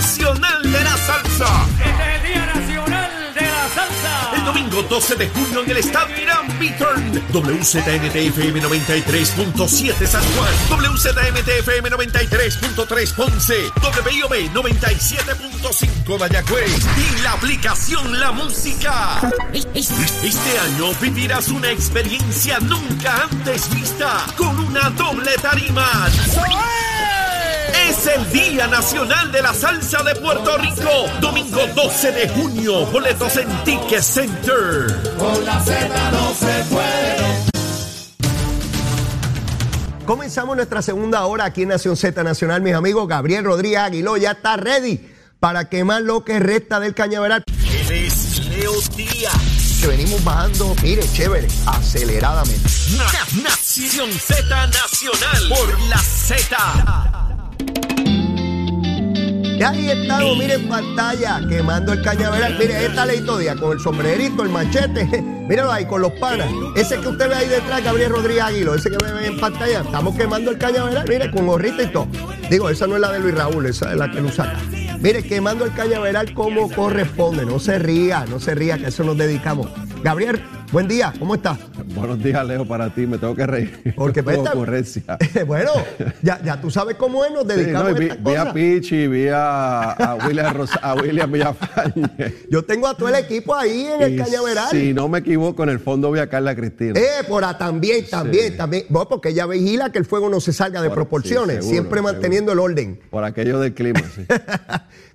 Nacional de la Salsa. Este es el Día Nacional de la Salsa. El domingo 12 de junio en el Estadio Irán Beaturn. WZMTFM 93.7 San Juan. WZMTFM 93.3 Ponce. WIOB 97.5 Mayagüez. Y la aplicación La Música. Este año vivirás una experiencia nunca antes vista con una doble tarima. Es el Día Nacional de la Salsa de Puerto Rico. Domingo 12 de junio. Boletos en Ticket Center. Comenzamos nuestra segunda hora aquí en Nación Z Nacional, mis amigos. Gabriel Rodríguez Aguiló ya está ready para quemar lo que resta del cañaveral. Él es Leo Díaz. Que venimos bajando, mire, chévere, aceleradamente. Na- Nación Z Nacional por la Z. Y ahí estamos, mire en pantalla, quemando el cañaveral. Mire, esta ley todavía con el sombrerito, el machete. Míralo ahí, con los panas. Ese que usted ve ahí detrás, Gabriel Rodríguez Aguilo, ese que me ve en pantalla. Estamos quemando el cañaveral, mire, con gorrita y todo. Digo, esa no es la de Luis Raúl, esa es la que lo saca. Mire, quemando el cañaveral como corresponde. No se ría, no se ría, que a eso nos dedicamos. Gabriel, buen día, ¿cómo estás? Buenos días, Leo, para ti. Me tengo que reír. Porque Por esta- ocurrencia. bueno, ya, ya tú sabes cómo es, nos Sí, dedicamos no, vi, a estas vi a. Pichi, vi a, a William, Ros- a William Villafañe. Yo tengo a todo el equipo ahí en el Y cañaveral. Si no me equivoco, en el fondo vi a Carla Cristina. Eh, por ahí también, también, Sí. también. Bueno, porque ella vigila que el fuego no se salga de Por- proporciones, sí, seguro, siempre manteniendo el orden. Por aquello del clima, sí.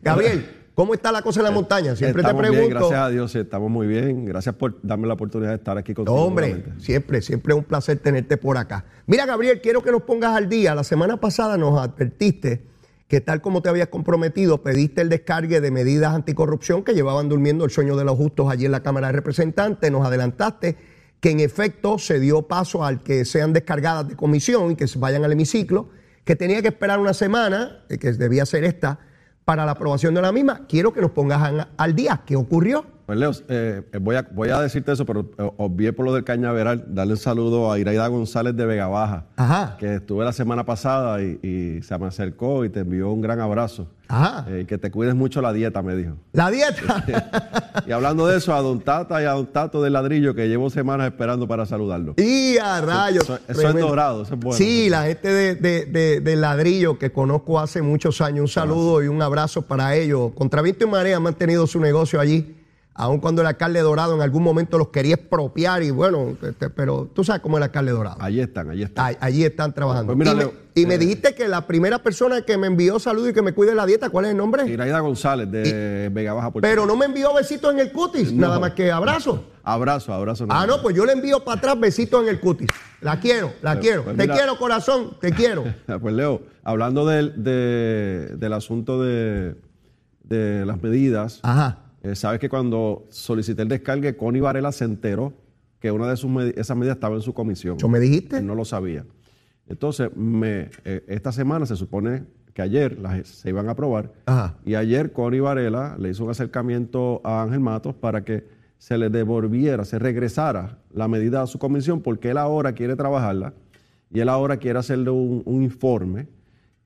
Gabriel, ¿cómo está la cosa en la montaña? Siempre estamos te bien, pregunto. gracias a Dios, estamos muy bien. Gracias por darme la oportunidad de estar aquí contigo. hombre, siempre, siempre es un placer tenerte por acá. Mira, Gabriel, quiero que nos pongas al día. La semana pasada nos advertiste que tal como te habías comprometido, pediste el descargue de medidas anticorrupción que llevaban durmiendo el sueño de los justos allí en la Cámara de Representantes. Nos adelantaste que en efecto se dio paso al que sean descargadas de comisión y que se vayan al hemiciclo, que tenía que esperar una semana, eh, que debía ser esta, para la aprobación de la misma. Quiero que nos pongas al día. ¿Qué ocurrió? Pues Leo, eh, voy, a, voy a decirte eso, pero eh, obvié por lo del cañaveral, darle un saludo a Iraida González de Vega Baja, Ajá. que estuve la semana pasada y, y se me acercó y te envió un gran abrazo. Ajá. Eh, que te cuides mucho la dieta, me dijo. La dieta. Y hablando de eso, a Don Tata y a Don Tato del ladrillo, que llevo semanas esperando para saludarlo. Y a rayos. Eso- eso es dorado, eso es bueno. Sí, la gente de, de- de- del ladrillo que conozco hace muchos años, un saludo y un abrazo para ellos. Contra viento y marea han mantenido su negocio allí, aun cuando el alcalde Dorado en algún momento los quería expropiar y bueno, este, pero tú sabes cómo es el alcalde Dorado. Allí están, allí están. Allí están trabajando. Pues mira, y me, Leo, y me eh, dijiste que la primera persona que me envió saludo y que me cuide la dieta, ¿cuál es el nombre? Iraida González de Vega Baja, Puerto Pero no me envió besitos en el cutis, nada más que abrazo. Abrazo, abrazo. Ah, no, pues yo le envío para atrás besitos en el cutis. La quiero, la Pues- quiero. pues te mira- quiero, corazón, te quiero. Pues Leo, hablando del, de- del asunto de, de las medidas, Ajá. Eh, sabes que cuando solicité el descargue, Connie Varela se enteró que una de sus esas medidas estaba en su comisión. ¿Eso me dijiste? Él no lo sabía. Entonces, me, eh, esta semana se supone que ayer las, se iban a aprobar. Ajá. Y ayer Connie Varela le hizo un acercamiento a Ángel Matos para que se le devolviera, se regresara la medida a su comisión, porque él ahora quiere trabajarla y él ahora quiere hacerle un, un informe.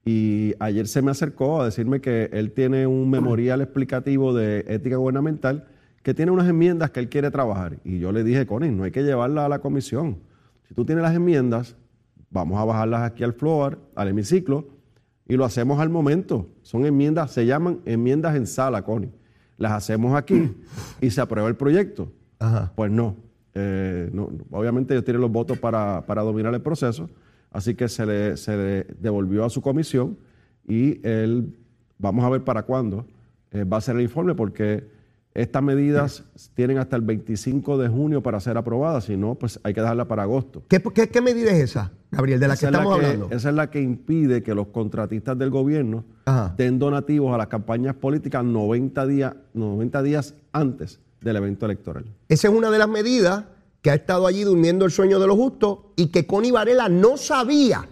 Y ayer se me acercó a decirme que él tiene un memorial explicativo de ética gubernamental que tiene unas enmiendas que él quiere trabajar. Y yo le dije, Connie, no hay que llevarla a la comisión. Si tú tienes las enmiendas, vamos a bajarlas aquí al floor, al hemiciclo, y lo hacemos al momento. Son enmiendas, se llaman enmiendas en sala, Connie. Las hacemos aquí y se aprueba el proyecto. Ajá. Pues no. Eh, no, no. Obviamente ellos tienen los votos para, para dominar el proceso, así que se le, se le devolvió a su comisión y él, vamos a ver para cuándo eh, va a ser el informe, porque estas medidas tienen hasta el 25 de junio para ser aprobadas, si no, pues hay que dejarla para agosto. ¿Qué, qué, qué medida es esa, Gabriel, de la que la estamos que- hablando? Esa es la que impide que los contratistas del gobierno Ajá. den donativos a las campañas políticas 90 días, 90 días antes del evento electoral. Esa es una de las medidas que ha estado allí durmiendo el sueño de los justos y que Connie Varela no sabía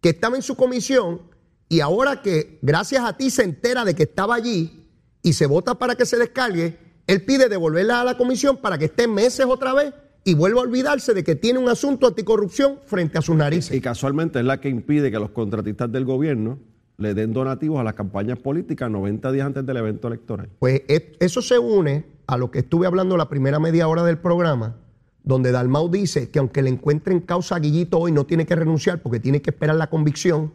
que estaba en su comisión y ahora que gracias a ti se entera de que estaba allí y se vota para que se descargue, él pide devolverla a la comisión para que esté meses otra vez y vuelva a olvidarse de que tiene un asunto anticorrupción frente a sus narices. Y casualmente es la que impide que los contratistas del gobierno le den donativos a las campañas políticas 90 días antes del evento electoral. Pues e- eso se une a lo que estuve hablando la primera media hora del programa, donde Dalmau dice que aunque le encuentren causa a Guillito hoy, no tiene que renunciar porque tiene que esperar la convicción,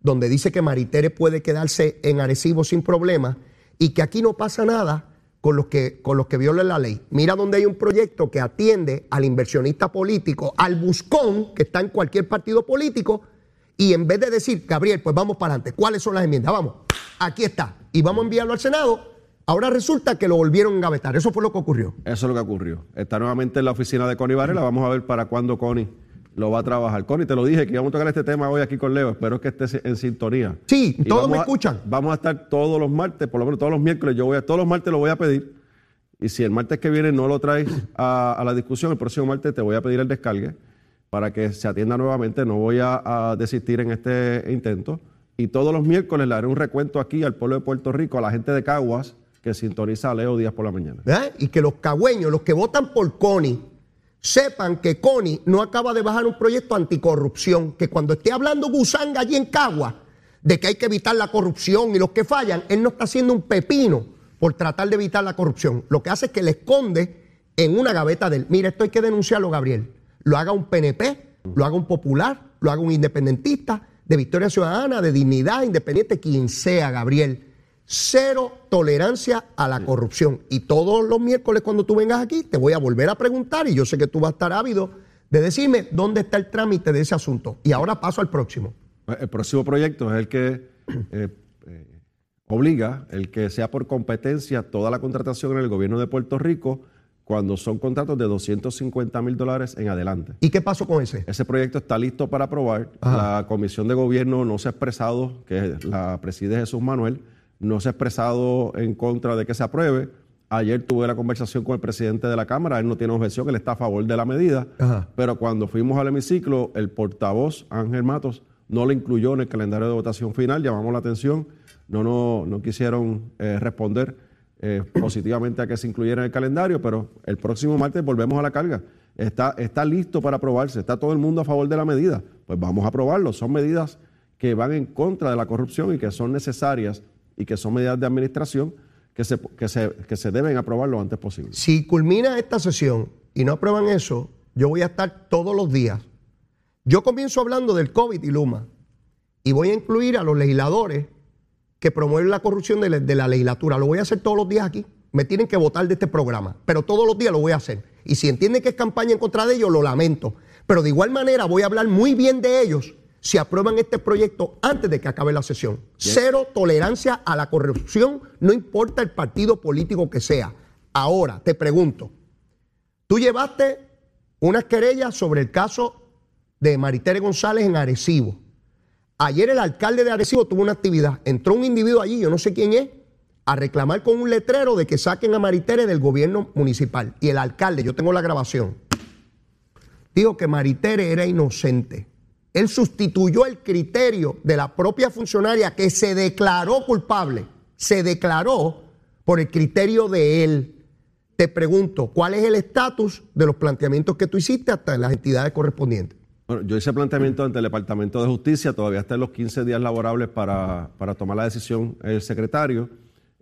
donde dice que Maritere puede quedarse en Arecibo sin problema y que aquí no pasa nada con los que, con los que violen la ley. Mira donde hay un proyecto que atiende al inversionista político, al buscón que está en cualquier partido político, y en vez de decir, Gabriel, pues vamos para adelante, ¿cuáles son las enmiendas? Vamos, aquí está, y vamos a enviarlo al Senado. Ahora resulta que lo volvieron a engavetar. Eso fue lo que ocurrió. Eso es lo que ocurrió. Está nuevamente en la oficina de Connie Varela. Vamos a ver para cuándo Connie lo va a trabajar. Connie, te lo dije que íbamos a tocar este tema hoy aquí con Leo. Espero que estés en sintonía. Sí, Y todos me a- escuchan. Vamos a estar todos los martes, por lo menos todos los miércoles. Yo voy a, todos los martes lo voy a pedir. Y si el martes que viene no lo traes a, a la discusión, el próximo martes te voy a pedir el descargue para que se atienda nuevamente. No voy a, a desistir en este intento. Y todos los miércoles le haré un recuento aquí al pueblo de Puerto Rico, a la gente de Caguas que sintoniza a Leo días por la mañana. Y que los cagüeños, los que votan por Connie, sepan que Connie no acaba de bajar un proyecto anticorrupción, que cuando esté hablando Gusanga allí en Cagua de que hay que evitar la corrupción y los que fallan, él no está haciendo un pepino por tratar de evitar la corrupción. Lo que hace es que le esconde en una gaveta de él. Mira, esto hay que denunciarlo, Gabriel. Lo haga un PNP, lo haga un popular, lo haga un independentista, de Victoria Ciudadana, de Dignidad, Independiente, quien sea, Gabriel. Cero tolerancia a la corrupción. Y todos los miércoles cuando tú vengas aquí, te voy a volver a preguntar, y yo sé que tú vas a estar ávido de decirme dónde está el trámite de ese asunto. Y ahora paso al próximo. El próximo proyecto es el que eh, eh, obliga, el que sea por competencia toda la contratación en el gobierno de Puerto Rico cuando son contratos de 250 mil dólares en adelante. ¿Y qué pasó con ese? Ese proyecto está listo para aprobar. Ajá. La comisión de gobierno no se ha expresado, que la preside Jesús Manuel, no se ha expresado en contra de que se apruebe. Ayer tuve la conversación con el presidente de la Cámara, él no tiene objeción, él está a favor de la medida, Ajá. pero cuando fuimos al hemiciclo, el portavoz Ángel Matos no lo incluyó en el calendario de votación final, llamamos la atención, no, no, no quisieron eh, responder eh, positivamente a que se incluyera en el calendario, pero el próximo martes volvemos a la carga. Está, está listo para aprobarse, está todo el mundo a favor de la medida, pues vamos a aprobarlo. Son medidas que van en contra de la corrupción y que son necesarias y que son medidas de administración que se, que se, que se deben aprobar lo antes posible. Si culmina esta sesión y no aprueban eso, yo voy a estar todos los días. Yo comienzo hablando del COVID y Luma y voy a incluir a los legisladores que promueven la corrupción de la, de la legislatura. Lo voy a hacer todos los días aquí. Me tienen que votar de este programa, pero todos los días lo voy a hacer. Y si entienden que es campaña en contra de ellos, lo lamento. Pero de igual manera voy a hablar muy bien de ellos si aprueban este proyecto antes de que acabe la sesión. Cero tolerancia a la corrupción, no importa el partido político que sea. Ahora, te pregunto, tú llevaste unas querellas sobre el caso de Maritere González en Arecibo. Ayer el alcalde de Arecibo tuvo una actividad. Entró un individuo allí, yo no sé quién es, a reclamar con un letrero de que saquen a Maritere del gobierno municipal. Y el alcalde, yo tengo la grabación, dijo que Maritere era inocente. Él sustituyó el criterio de la propia funcionaria que se declaró culpable. Se declaró por el criterio de él. Te pregunto, ¿cuál es el estatus de los planteamientos que tú hiciste hasta las entidades correspondientes? Bueno, yo hice planteamiento ante el Departamento de Justicia, todavía está en los 15 días laborables para, para tomar la decisión el secretario.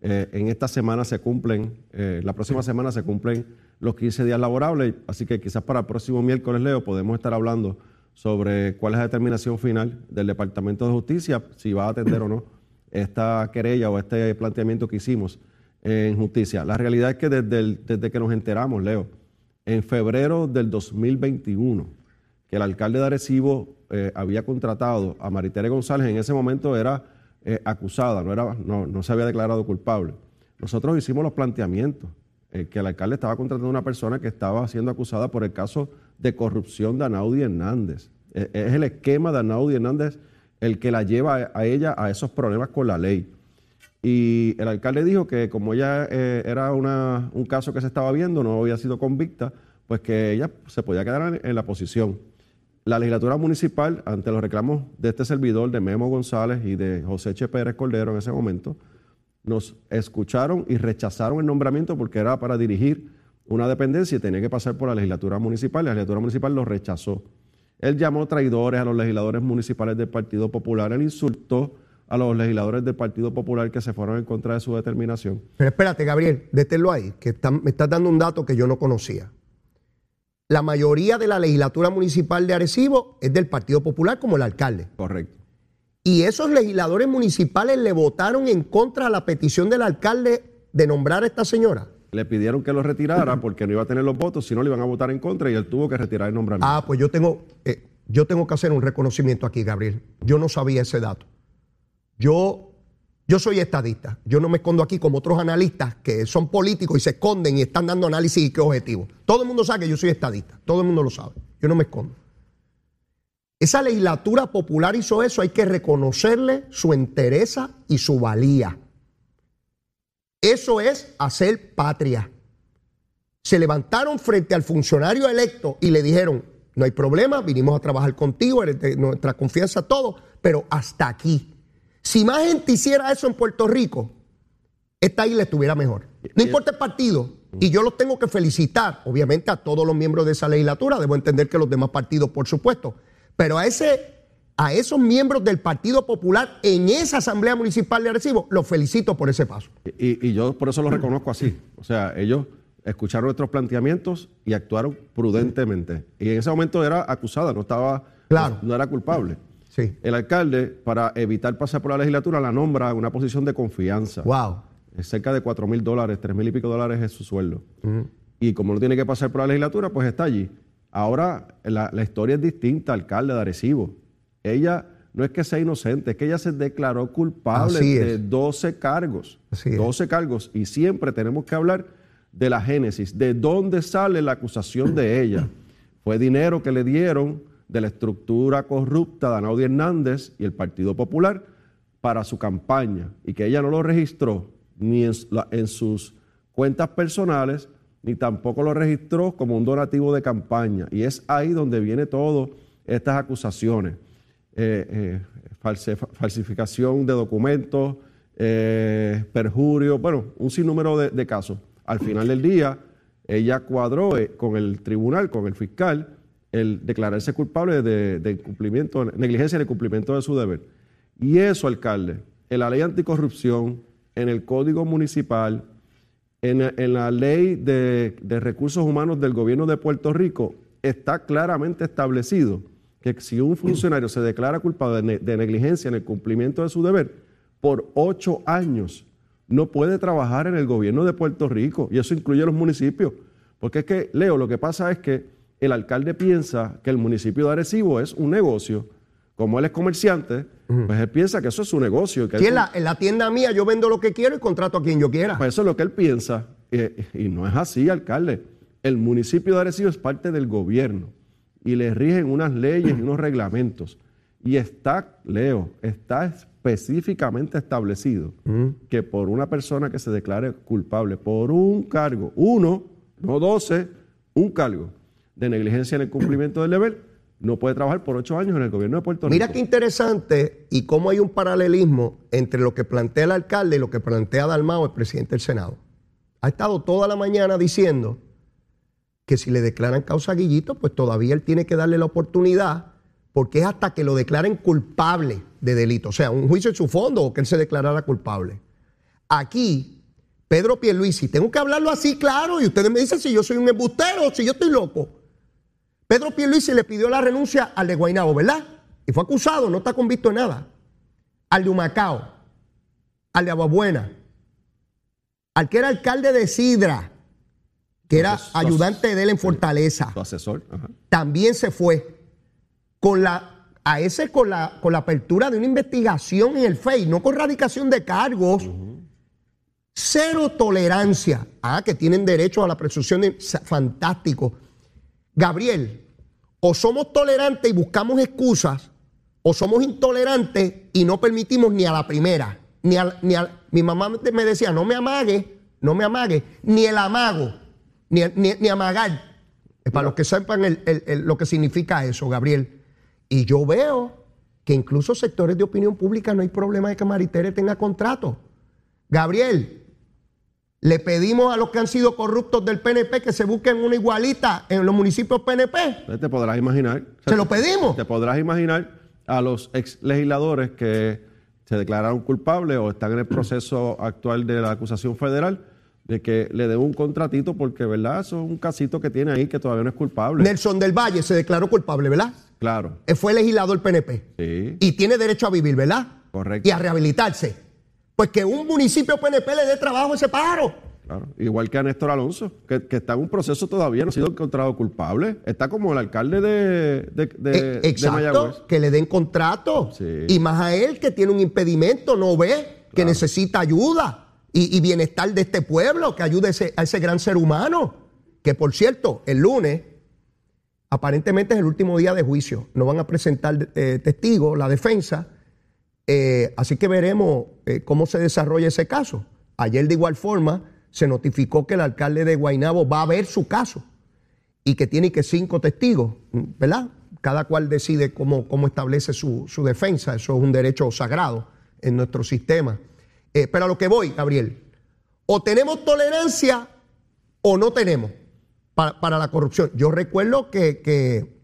Eh, en esta semana se cumplen, eh, la próxima semana se cumplen los 15 días laborables, así que quizás para el próximo miércoles, Leo, podemos estar hablando sobre cuál es la determinación final del Departamento de Justicia, si va a atender o no esta querella o este planteamiento que hicimos en justicia. La realidad es que desde, desde que nos enteramos, Leo, en febrero del 2021, que el alcalde de Arecibo eh, había contratado a Maritere González, en ese momento era eh, acusada, no, era, no, no se había declarado culpable. Nosotros hicimos los planteamientos, eh, que el alcalde estaba contratando a una persona que estaba siendo acusada por el caso de corrupción de Anaudi Hernández. Eh, es el esquema de Anaudi Hernández el que la lleva a, a ella a esos problemas con la ley. Y el alcalde dijo que como ella eh, era una- un caso que se estaba viendo, no había sido convicta, pues que ella se podía quedar en, en la posición. La legislatura municipal, ante los reclamos de este servidor, de Memo González y de José Che Pérez Cordero en ese momento, nos escucharon y rechazaron el nombramiento porque era para dirigir una dependencia y tenía que pasar por la legislatura municipal. La legislatura municipal lo rechazó. Él llamó traidores a los legisladores municipales del Partido Popular, él insultó a los legisladores del Partido Popular que se fueron en contra de su determinación. Pero espérate, Gabriel, détenlo ahí, que está- me estás dando un dato que yo no conocía. La mayoría de la legislatura municipal de Arecibo es del Partido Popular, como el alcalde. Correcto. Y esos legisladores municipales le votaron en contra a la petición del alcalde de nombrar a esta señora. Le pidieron que lo retirara porque no iba a tener los votos, si no le iban a votar en contra y él tuvo que retirar el nombramiento. Ah, pues yo tengo, eh, yo tengo que hacer un reconocimiento aquí, Gabriel. Yo no sabía ese dato. Yo, yo soy estadista. Yo no me escondo aquí como otros analistas que son políticos y se esconden y están dando análisis y qué objetivo. Todo el mundo sabe que yo soy estadista. Todo el mundo lo sabe. Yo no me escondo. Esa legislatura popular hizo eso. Hay que reconocerle su entereza y su valía. Eso es hacer patria se levantaron frente al funcionario electo y le dijeron, no hay problema, vinimos a trabajar contigo, eres de nuestra confianza, todo, pero hasta aquí. Si más gente hiciera eso en Puerto Rico, esta isla estuviera mejor. No importa el partido, y yo los tengo que felicitar, obviamente, a todos los miembros de esa legislatura, debo entender que los demás partidos, por supuesto, pero a ese... A esos miembros del Partido Popular en esa Asamblea Municipal de Arecibo, los felicito por ese paso. Y, y yo por eso lo reconozco así. O sea, ellos escucharon nuestros planteamientos y actuaron prudentemente. Y en ese momento era acusada, no estaba, Claro. no, era culpable. Sí. El alcalde, para evitar pasar por la legislatura, la nombra en una posición de confianza. Wow. Es cerca de 4 mil dólares, 3 mil y pico dólares es su sueldo. Y como no tiene que pasar por la legislatura, pues está allí. Ahora la, la historia es distinta, alcalde de Arecibo. Ella no es que sea inocente, es que ella se declaró culpable de es. 12 cargos. Así es. 12 cargos. Y siempre tenemos que hablar de la génesis, de dónde sale la acusación de ella. Fue dinero que le dieron de la estructura corrupta de Anaudi Hernández y el Partido Popular para su campaña y que ella no lo registró ni en, la- en sus cuentas personales ni tampoco lo registró como un donativo de campaña. Y es ahí donde viene todo estas acusaciones. Eh, eh, falsificación de documentos, eh, perjurio, bueno, un sinnúmero de, de casos. Al final del día, ella cuadró con el tribunal, con el fiscal, el declararse culpable de, de incumplimiento, negligencia en el cumplimiento de su deber. Y eso, alcalde, en la ley anticorrupción, en el código municipal, en, en la ley de, de recursos humanos del gobierno de Puerto Rico, está claramente establecido que si un funcionario se declara culpable de, ne- de negligencia en el cumplimiento de su deber, por ocho años no puede trabajar en el gobierno de Puerto Rico. Y eso incluye los municipios. Porque es que, Leo, lo que pasa es que el alcalde piensa que el municipio de Arecibo es un negocio. Como él es comerciante, pues él piensa que eso es su negocio. que él Aquí en la, en la tienda mía yo vendo lo que quiero y contrato a quien yo quiera. pues eso es lo que él piensa. eh, y no es así, alcalde. El municipio de Arecibo es parte del gobierno y le rigen unas leyes y unos reglamentos. Y está, Leo, está específicamente establecido que por una persona que se declare culpable por un cargo, uno, no doce, un cargo de negligencia en el cumplimiento del deber, no puede trabajar por ocho años en el gobierno de Puerto Mira Rico. qué interesante y cómo hay un paralelismo entre lo que plantea el alcalde y lo que plantea Dalmao, el presidente del Senado. Ha estado toda la mañana diciendo que si le declaran causa a Guillito, pues todavía él tiene que darle la oportunidad, porque es hasta que lo declaren culpable de delito, o sea, un juicio en su fondo o que él se declarara culpable. Aquí, Pedro Pierluisi, tengo que hablarlo así claro, y ustedes me dicen si yo soy un embustero, si yo estoy loco. Pedro Pierluisi le pidió la renuncia al de Guaynabo, ¿verdad? Y fue acusado, no está convicto en nada. Al de Humacao, al de Aguabuena, al que era alcalde de Sidra, que era ayudante de él en Fortaleza, Su asesor. ajá. también se fue. Con la, a ese con la, con la apertura de una investigación en el FEI, no con radicación de cargos. Cero tolerancia. Ah, que tienen derecho a la presunción de. Fantástico. Gabriel, o somos tolerantes y buscamos excusas, o somos intolerantes y no permitimos ni a la primera. Ni a, ni a- mi mamá me decía, no me amague, no me amague, ni el amago, ni, ni, ni amagar. Para los que sepan el- el- el- lo que significa eso, Gabriel. Y yo veo que incluso sectores de opinión pública no hay problema de que Maritere tenga contrato. Gabriel, le pedimos a los que han sido corruptos del PNP que se busquen una igualita en los municipios PNP. Entonces te podrás imaginar. Se lo pedimos. Te podrás imaginar a los ex legisladores que se declararon culpables o están en el proceso actual de la acusación federal, de que le den un contratito porque, ¿verdad? Eso es un casito que tiene ahí que todavía no es culpable. Nelson del Valle se declaró culpable, ¿verdad? Claro. Él fue legislador PNP. Sí. Y tiene derecho a vivir, ¿verdad? Correcto. Y a rehabilitarse. Pues que un municipio PNP le dé trabajo a ese pájaro. Claro. Igual que a Néstor Alonso, que, que está en un proceso todavía, no ha sido encontrado culpable. Está como el alcalde de, de, de, Eh, de exacto, Mayagüez. que le den contrato. Sí. Y más a él que tiene un impedimento, no ve, que necesita ayuda y, bienestar de este pueblo, que ayude a ese, gran ser humano. Que por cierto, el lunes, aparentemente es el último día de juicio. No van a presentar eh, testigos, la defensa. Eh, así que veremos eh, cómo se desarrolla ese caso. Ayer de igual forma se notificó que el alcalde de Guaynabo va a ver su caso y que tiene que cinco testigos, ¿verdad? Cada cual decide cómo, cómo establece su, su defensa, eso es un derecho sagrado en nuestro sistema. Eh, pero a lo que voy, Gabriel, o tenemos tolerancia o no tenemos para, para la corrupción. Yo recuerdo que, que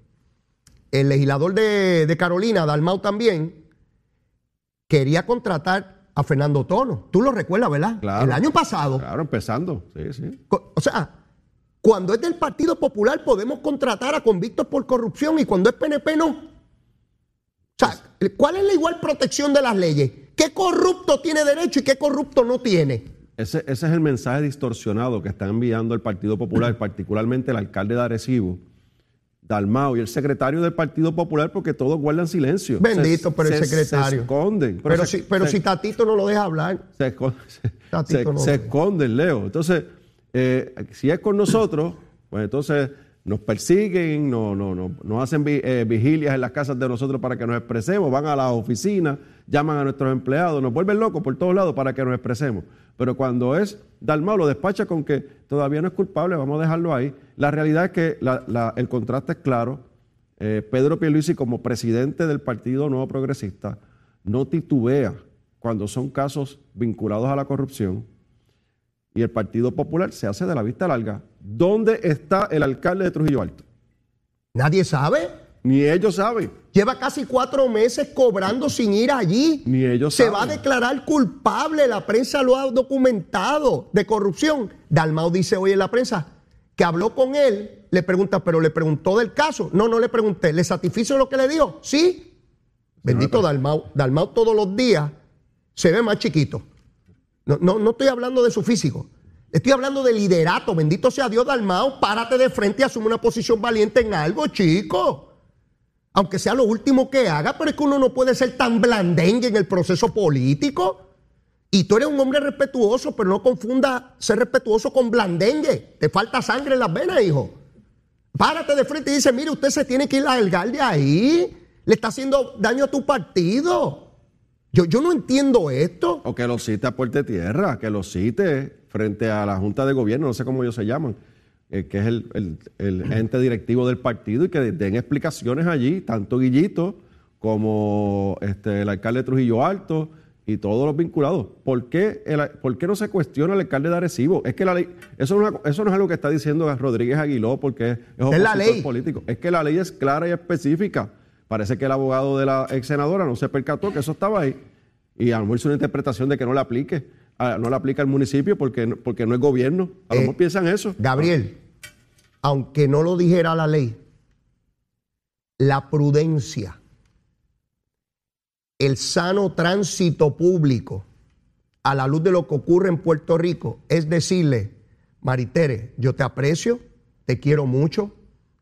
el legislador de, de Carolina, Dalmau también, quería contratar a Fernando Tono. Tú lo recuerdas, ¿verdad? Claro. El año pasado. Claro, empezando. Sí, sí. O sea, cuando es del Partido Popular podemos contratar a convictos por corrupción y cuando es PNP no. O sea, ¿cuál es la igual protección de las leyes? ¿Qué corrupto tiene derecho y qué corrupto no tiene? Ese, ese es el mensaje distorsionado que está enviando el Partido Popular, particularmente el alcalde de Arecibo, Dalmao y el secretario del Partido Popular, porque todos guardan silencio. Bendito, Se- pero el se- secretario. Se esconden. Pero, se- si, pero si Tatito no lo deja hablar. se, esco- se- Tatito se- no esconden, Leo. Entonces, eh, si es con nosotros, pues entonces nos persiguen, no, no, no, nos hacen eh, vigilias en las casas de nosotros para que nos expresemos, van a las oficinas, llaman a nuestros empleados, nos vuelven locos por todos lados para que nos expresemos. Pero cuando es Dalmau, lo despacha con que todavía no es culpable, vamos a dejarlo ahí. La realidad es que el contraste es claro. Eh, Pedro Pierluisi, como presidente del Partido Nuevo Progresista, no titubea cuando son casos vinculados a la corrupción y el Partido Popular se hace de la vista larga. ¿Dónde está el alcalde de Trujillo Alto? Nadie sabe. Ni ellos saben. Lleva casi cuatro meses cobrando sin ir allí. Ni ellos Se saben. va a declarar culpable, la prensa lo ha documentado, de corrupción. Dalmau dice hoy en la prensa que habló con él, le pregunta, pero le preguntó del caso. No, no le pregunté, ¿le satisfizo lo que le dio? Sí. Bendito Dalmau. Dalmau todos los días se ve más chiquito. No, no, no estoy hablando de su físico. Estoy hablando de liderato. Bendito sea Dios, Dalmau. Párate de frente y asume una posición valiente en algo, chico aunque sea lo último que haga, pero es que uno no puede ser tan blandengue en el proceso político. Y tú eres un hombre respetuoso, pero no confunda ser respetuoso con blandengue. Te falta sangre en las venas, hijo. Párate de frente y dice, mire, usted se tiene que ir a de ahí. Le está haciendo daño a tu partido. Yo, yo no entiendo esto. O que lo cite a Puerta de Tierra, que lo cite frente a la Junta de Gobierno, no sé cómo ellos se llaman, eh, que es el, el- el ente directivo del partido y que den explicaciones allí, tanto Guillito como este, el alcalde de Trujillo Alto y todos los vinculados. ¿Por qué, el- por qué no se cuestiona el alcalde de Arecibo? Es que la ley, eso no, es una- eso no es algo que está diciendo Rodríguez Aguiló porque es, es la ley. político. Es que la ley es clara y específica. Parece que el abogado de la ex senadora no se percató que eso estaba ahí y a lo mejor hizo una interpretación de que no le aplique, a- no le aplica al municipio porque, no- porque no es gobierno. A lo Eh, mejor piensan eso. Gabriel, aunque no lo dijera la ley, la prudencia, el sano tránsito público a la luz de lo que ocurre en Puerto Rico es decirle, Maritere, yo te aprecio, te quiero mucho,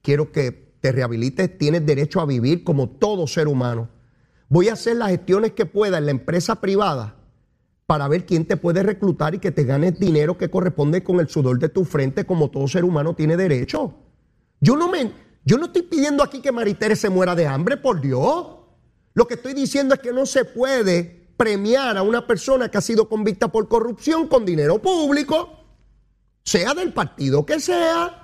quiero que te rehabilites, tienes derecho a vivir como todo ser humano. Voy a hacer las gestiones que pueda en la empresa privada para ver quién te puede reclutar y que te ganes dinero que corresponde con el sudor de tu frente como todo ser humano tiene derecho. Yo no me yo no estoy pidiendo aquí que Maritere se muera de hambre, por Dios. Lo que estoy diciendo es que no se puede premiar a una persona que ha sido convicta por corrupción con dinero público, sea del partido que sea.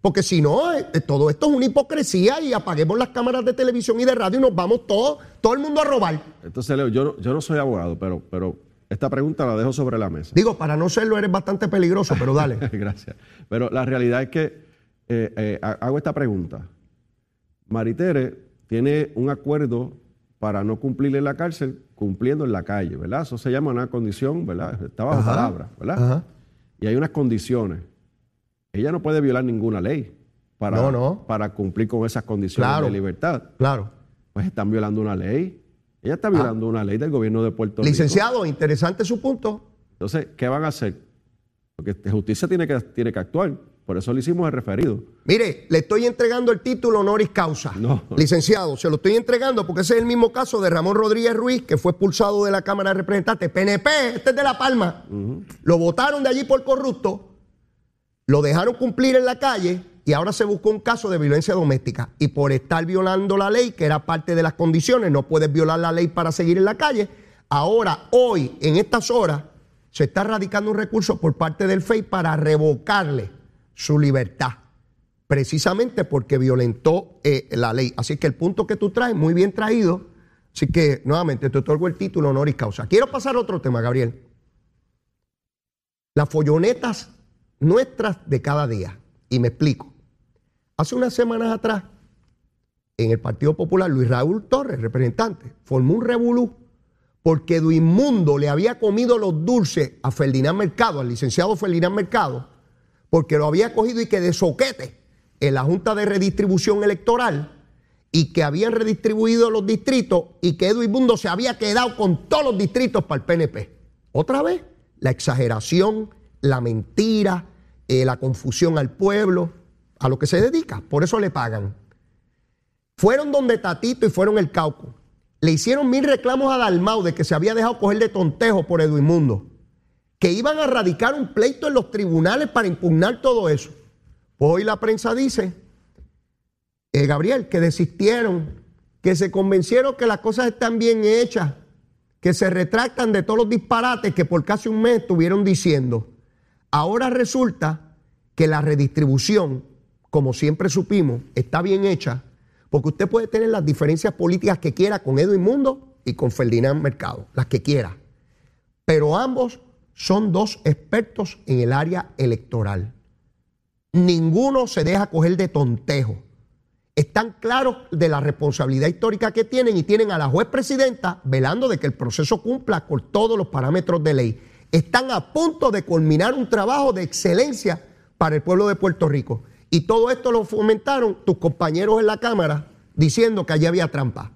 Porque si no, eh, todo esto es una hipocresía y apaguemos las cámaras de televisión y de radio y nos vamos todos, todo el mundo a robar. Entonces, Leo, yo no, yo no soy abogado, pero, pero esta pregunta la dejo sobre la mesa. Digo, para no serlo eres bastante peligroso, pero dale. Gracias. Pero la realidad es que eh, eh, ha- hago esta pregunta. Maritere tiene un acuerdo para no cumplir en la cárcel, cumpliendo en la calle, ¿verdad? Eso se llama una condición, ¿verdad? Está bajo Ajá. palabra, ¿verdad? Ajá. Y hay unas condiciones. Ella no puede violar ninguna ley para, No, no. para cumplir con esas condiciones Claro. de libertad. Claro. Pues están violando una ley. Ella está violando una ley del gobierno de Puerto Rico. Ah. Licenciado, interesante su punto. Entonces, ¿qué van a hacer? Porque justicia tiene que, tiene que actuar. Por eso le hicimos el referido. Mire, le estoy entregando el título honoris causa. No. Licenciado, se lo estoy entregando porque ese es el mismo caso de Ramón Rodríguez Ruiz, que fue expulsado de la Cámara de Representantes. PNP, este es de La Palma. Lo votaron de allí por corrupto, lo dejaron cumplir en la calle y ahora se buscó un caso de violencia doméstica. Y por estar violando la ley, que era parte de las condiciones, no puedes violar la ley para seguir en la calle. Ahora, hoy, en estas horas, se está radicando un recurso por parte del FEI para revocarle su libertad precisamente porque violentó eh, la ley. Así que el punto que tú traes, muy bien traído. Así que, nuevamente, te otorgo el título honoris causa. Quiero pasar a otro tema, Gabriel. Las follonetas nuestras de cada día. Y me explico. Hace unas semanas atrás, en el Partido Popular, Luis Raúl Torres, representante, formó un revolú porque Duinmundo le había comido los dulces a Ferdinand Mercado, al licenciado Ferdinand Mercado, porque lo había cogido y que de soquete en la Junta de Redistribución Electoral y que habían redistribuido los distritos y que Edwin se había quedado con todos los distritos para el PNP. Otra vez, la exageración, la mentira, eh, la confusión al pueblo, a lo que se dedica, por eso le pagan. Fueron donde Tatito y fueron el Cauco. Le hicieron mil reclamos a Dalmau de que se había dejado coger de tontejo por Edwin Mundo que iban a radicar un pleito en los tribunales para impugnar todo eso. Pues hoy la prensa dice, eh, Gabriel, que desistieron, que se convencieron que las cosas están bien hechas, que se retractan de todos los disparates que por casi un mes estuvieron diciendo. Ahora resulta que la redistribución, como siempre supimos, está bien hecha, porque usted puede tener las diferencias políticas que quiera con Edwin Mundo y con Ferdinand Mercado, las que quiera. Pero ambos son dos expertos en el área electoral. Ninguno se deja coger de tontejo. Están claros de la responsabilidad histórica que tienen y tienen a la juez presidenta velando de que el proceso cumpla con todos los parámetros de ley. Están a punto de culminar un trabajo de excelencia para el pueblo de Puerto Rico. Y todo esto lo fomentaron tus compañeros en la Cámara diciendo que allí había trampa.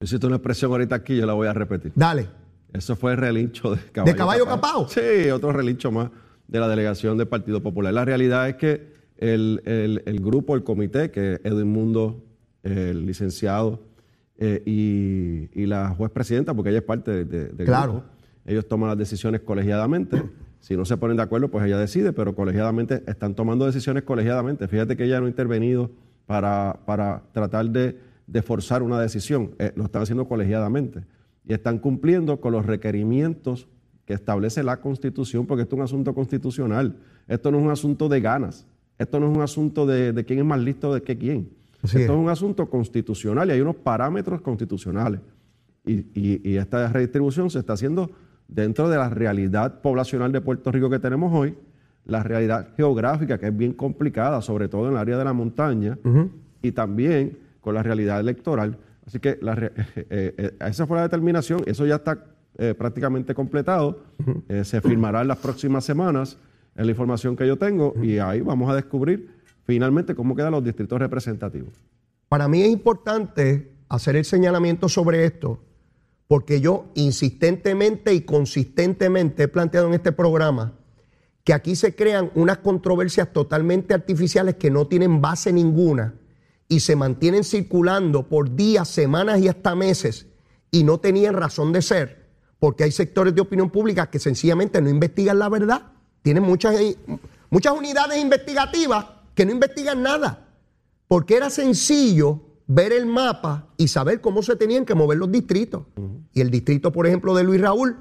Hiciste una expresión ahorita aquí, yo la voy a repetir. Dale. Eso fue el relincho de caballo, ¿De caballo capao? Sí, otro relincho más de la delegación del Partido Popular. La realidad es que el, el- el grupo, el comité, que Edwin Mundo, el licenciado eh, y, y la juez presidenta, porque ella es parte de- de- del Claro. grupo, ellos toman las decisiones colegiadamente. Si no se ponen de acuerdo, pues ella decide, pero colegiadamente están tomando decisiones colegiadamente. Fíjate que ella no ha intervenido para, para tratar de, de forzar una decisión, eh, lo están haciendo colegiadamente y están cumpliendo con los requerimientos que establece la Constitución, porque esto es un asunto constitucional. Esto no es un asunto de ganas. Esto no es un asunto de, de quién es más listo de que quién. Así esto es. es un asunto constitucional y hay unos parámetros constitucionales. Y, y- y esta redistribución se está haciendo dentro de la realidad poblacional de Puerto Rico que tenemos hoy, la realidad geográfica que es bien complicada, sobre todo en el área de la montaña, y también con la realidad electoral. Así que la eh, eh, esa fue la determinación, eso ya está eh, prácticamente completado, se firmará en las próximas semanas, es la información que yo tengo, y ahí vamos a descubrir finalmente cómo quedan los distritos representativos. Para mí es importante hacer el señalamiento sobre esto, porque yo insistentemente y consistentemente he planteado en este programa que aquí se crean unas controversias totalmente artificiales que no tienen base ninguna y se mantienen circulando por días, semanas y hasta meses y no tenían razón de ser, porque hay sectores de opinión pública que sencillamente no investigan la verdad. Tienen muchas, muchas unidades investigativas que no investigan nada porque era sencillo ver el mapa y saber cómo se tenían que mover los distritos. Y el distrito, por ejemplo, de Luis Raúl,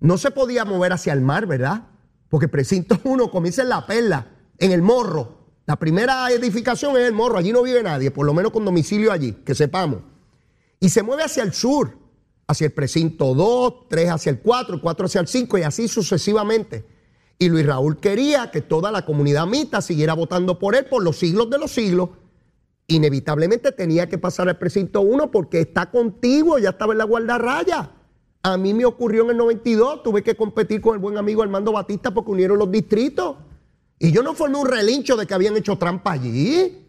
no se podía mover hacia el mar, ¿verdad? Porque precinto 1 comienza en La Perla, en el Morro. La primera edificación es el Morro, allí no vive nadie, por lo menos con domicilio allí, que sepamos. Y se mueve hacia el sur, hacia el precinto 2, 3 hacia el 4, el 4 hacia el 5 y así sucesivamente. Y Luis Raúl quería que toda la comunidad mita siguiera votando por él por los siglos de los siglos. Inevitablemente tenía que pasar al precinto 1 porque está contigo, ya estaba en la guardarraya. A mí me ocurrió en el 92, tuve que competir con el buen amigo Armando Batista porque unieron los distritos. Y yo no formé un relincho de que habían hecho trampa allí.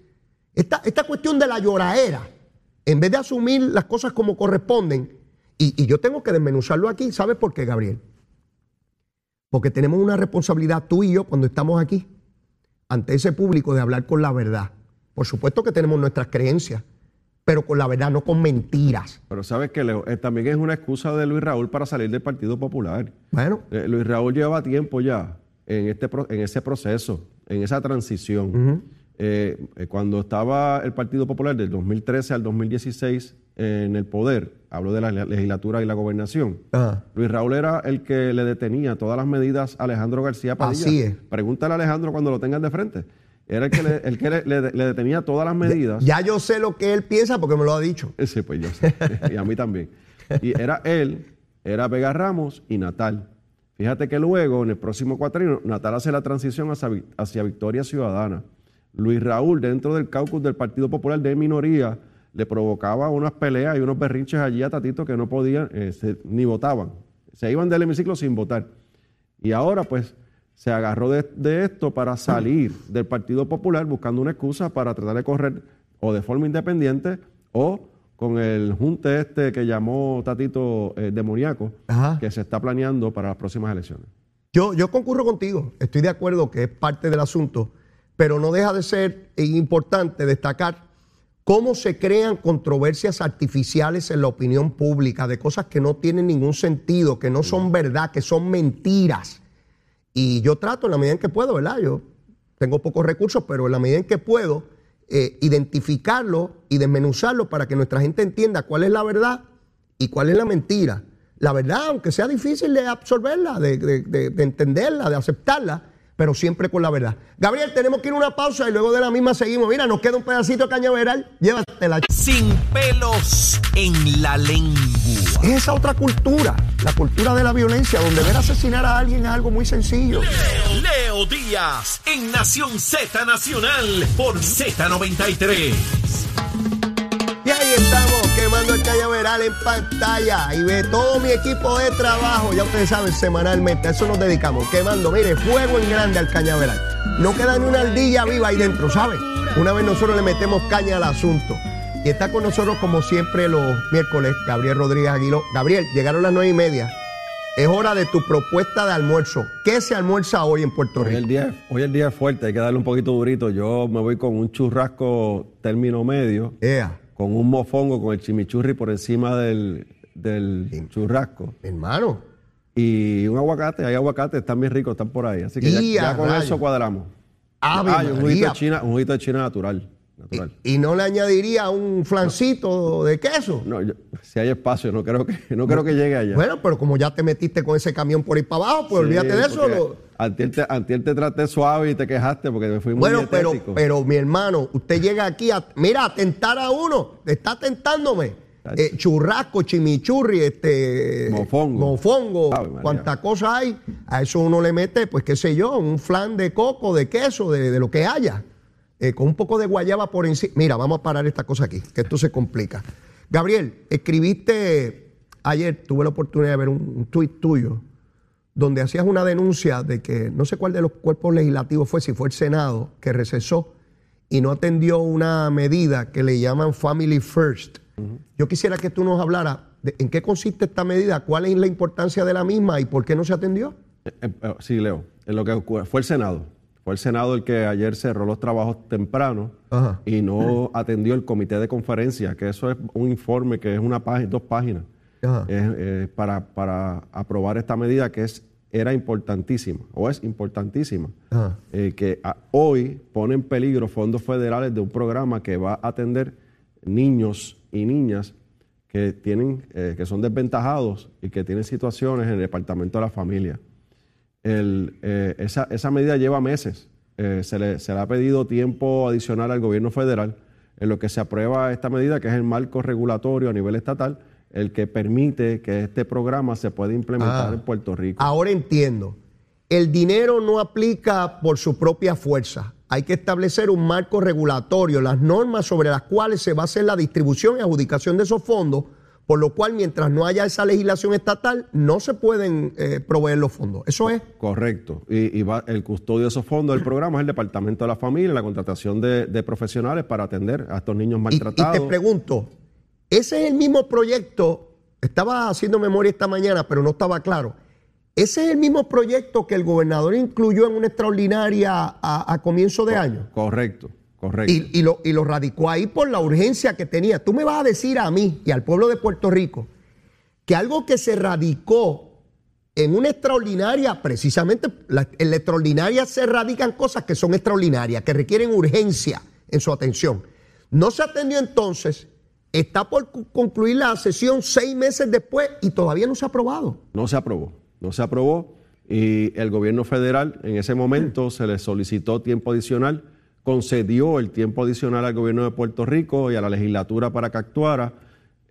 Esta, cuestión de la lloraera, en vez de asumir las cosas como corresponden, y, y yo tengo que desmenuzarlo aquí, ¿sabes por qué, Gabriel? Porque tenemos una responsabilidad tú y yo cuando estamos aquí, ante ese público, de hablar con la verdad. Por supuesto que tenemos nuestras creencias, pero con la verdad, no con mentiras. Pero sabes que Leo, Eh, también es una excusa de Luis Raúl para salir del Partido Popular. Bueno, Eh, Luis Raúl lleva tiempo ya en, este, en ese proceso, en esa transición. Eh, eh, cuando estaba el Partido Popular del 2013 al 2016 en el poder, hablo de la le- legislatura y la gobernación, Luis Raúl era el que le detenía todas las medidas a Alejandro García Padilla. Así es. Pregúntale a Alejandro cuando lo tengas de frente. Era el que le, el que le- le- le detenía todas las medidas. ya yo sé lo que él piensa porque me lo ha dicho. Sí, pues yo sé. y a mí también. Y era él, era Vega Ramos y Natal. Fíjate que luego, en el próximo cuatrino, Natal hace la transición hacia, hacia Victoria Ciudadana. Luis Raúl, dentro del caucus del Partido Popular de minoría, le provocaba unas peleas y unos berrinches allí a Tatito que no podían, eh, se- ni votaban. Se iban del hemiciclo sin votar. Y ahora, pues, se agarró de, de esto para salir del Partido Popular buscando una excusa para tratar de correr o de forma independiente o con el junte este que llamó Tatito eh, demoníaco, Ajá. que se está planeando para las próximas elecciones. Yo, yo concurro contigo, estoy de acuerdo que es parte del asunto, pero no deja de ser importante destacar cómo se crean controversias artificiales en la opinión pública de cosas que no tienen ningún sentido, que no son verdad, que son mentiras. Y yo trato en la medida en que puedo, ¿verdad? Yo tengo pocos recursos, pero en la medida en que puedo, eh, identificarlo y desmenuzarlo para que nuestra gente entienda cuál es la verdad y cuál es la mentira. La verdad, aunque sea difícil de absorberla, de, de- de- de entenderla, de aceptarla, pero siempre con la verdad. Gabriel, tenemos que ir a una pausa y luego de la misma seguimos. Mira, nos queda un pedacito de cañaveral. Llévatela. Sin pelos en la lengua. Es esa otra cultura, la cultura de la violencia, donde ver asesinar a alguien es algo muy sencillo. Leo Díaz en Nación Z Nacional por Z93. Y ahí estamos quemando el cañaveral en pantalla y ve todo mi equipo de trabajo, ya ustedes saben, semanalmente, a eso nos dedicamos, quemando, mire, fuego en grande al cañaveral. No queda ni una ardilla viva ahí dentro, ¿sabe? Una vez nosotros le metemos caña al asunto. Y está con nosotros, como siempre, los miércoles, Gabriel Rodríguez Aguiló. Gabriel, llegaron las nueve y media. Es hora de tu propuesta de almuerzo. ¿Qué se almuerza hoy en Puerto Hoy Rico? el, día, hoy el día es fuerte, hay que darle un poquito durito. Yo me voy con un churrasco término medio, con un mofongo, con el chimichurri por encima del, del churrasco. hermano. Y un aguacate, hay aguacates, están bien ricos, están por ahí. Así que ya, con eso cuadramos. Ave Ah, un juguito de China, un juguito de China natural. Natural. Y no le añadiría un flancito de queso. No, yo- si hay espacio, no creo que, no creo que llegue allá. Bueno, pero como ya te metiste con ese camión por ahí para abajo, pues Sí, olvídate de eso. lo- Antier te, antier te traté suave y te quejaste porque me fui muy Bueno, pero, pero mi hermano, usted llega aquí a, mira, a tentar a uno, está tentándome. Eh, churrasco, chimichurri, este Mofongo. mofongo, cuánta cosa hay. A eso uno le mete, pues qué sé yo, un flan de coco, de queso, de, de lo que haya. Eh, con un poco de guayaba por encima. Mira, vamos a parar esta cosa aquí, que esto se complica. Gabriel, escribiste ayer, tuve la oportunidad de ver un, un tuit tuyo, donde hacías una denuncia de que no sé cuál de los cuerpos legislativos fue, si fue el Senado, que recesó y no atendió una medida que le llaman Family First. Yo quisiera que tú nos hablaras de en qué consiste esta medida, cuál es la importancia de la misma y por qué no se atendió. Eh, eh, sí, Leo. En lo que fue el Senado. Fue el Senado el que ayer cerró los trabajos temprano Ajá. y no atendió el comité de conferencia, que eso es un informe que es una página, dos páginas, es, eh, para, para aprobar esta medida que es, era importantísima, o es importantísima, eh, que a- hoy pone en peligro fondos federales de un programa que va a atender niños y niñas que tienen, eh, que son desventajados y que tienen situaciones en el departamento de la familia. El, eh, esa, esa medida lleva meses. Eh, se, le, se le ha pedido tiempo adicional al gobierno federal en lo que se aprueba esta medida, que es el marco regulatorio a nivel estatal, el que permite que este programa se pueda implementar Ah. en Puerto Rico. Ahora entiendo. el dinero no aplica por su propia fuerza. Hay que establecer un marco regulatorio, las normas sobre las cuales se va a hacer la distribución y adjudicación de esos fondos, por lo cual mientras no haya esa legislación estatal, no se pueden eh, proveer los fondos. Eso es. Correcto. Y, y va- el custodio de esos fondos del programa es el Departamento de la Familia, la contratación de, de profesionales para atender a estos niños Y, y maltratados. te pregunto, ese es el mismo proyecto, estaba haciendo memoria esta mañana, pero no estaba claro. Ese es el mismo proyecto que el gobernador incluyó en una extraordinaria a, a comienzo de año. Correcto, correcto. Y, y lo, y lo radicó ahí por la urgencia que tenía. Tú me vas a decir a mí y al pueblo de Puerto Rico que algo que se radicó en una extraordinaria, precisamente la- en la extraordinaria se radican cosas que son extraordinarias, que requieren urgencia en su atención. No se atendió entonces, está por concluir la sesión seis meses después y todavía no se ha aprobado. No se aprobó, no se aprobó y el gobierno federal en ese momento se le solicitó tiempo adicional, concedió el tiempo adicional al gobierno de Puerto Rico y a la legislatura para que actuara.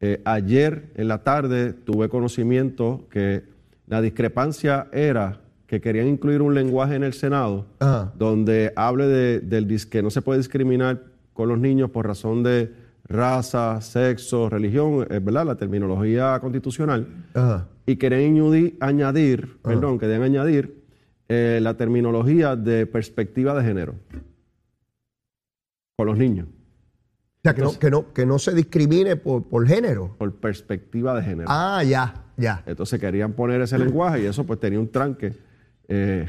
Eh, ayer en la tarde tuve conocimiento que la discrepancia era que querían incluir un lenguaje en el Senado Ajá. donde hable de, del que no se puede discriminar con los niños por razón de raza, sexo, religión, eh, ¿verdad? La terminología constitucional Ajá. y querían añadir, añadir perdón, querían añadir eh, la terminología de perspectiva de género con los niños, O sea, que no, que no, que no se discrimine por, por género. por perspectiva de género. Ah, ya, ya. Entonces querían poner ese lenguaje y eso pues tenía un tranque. eh,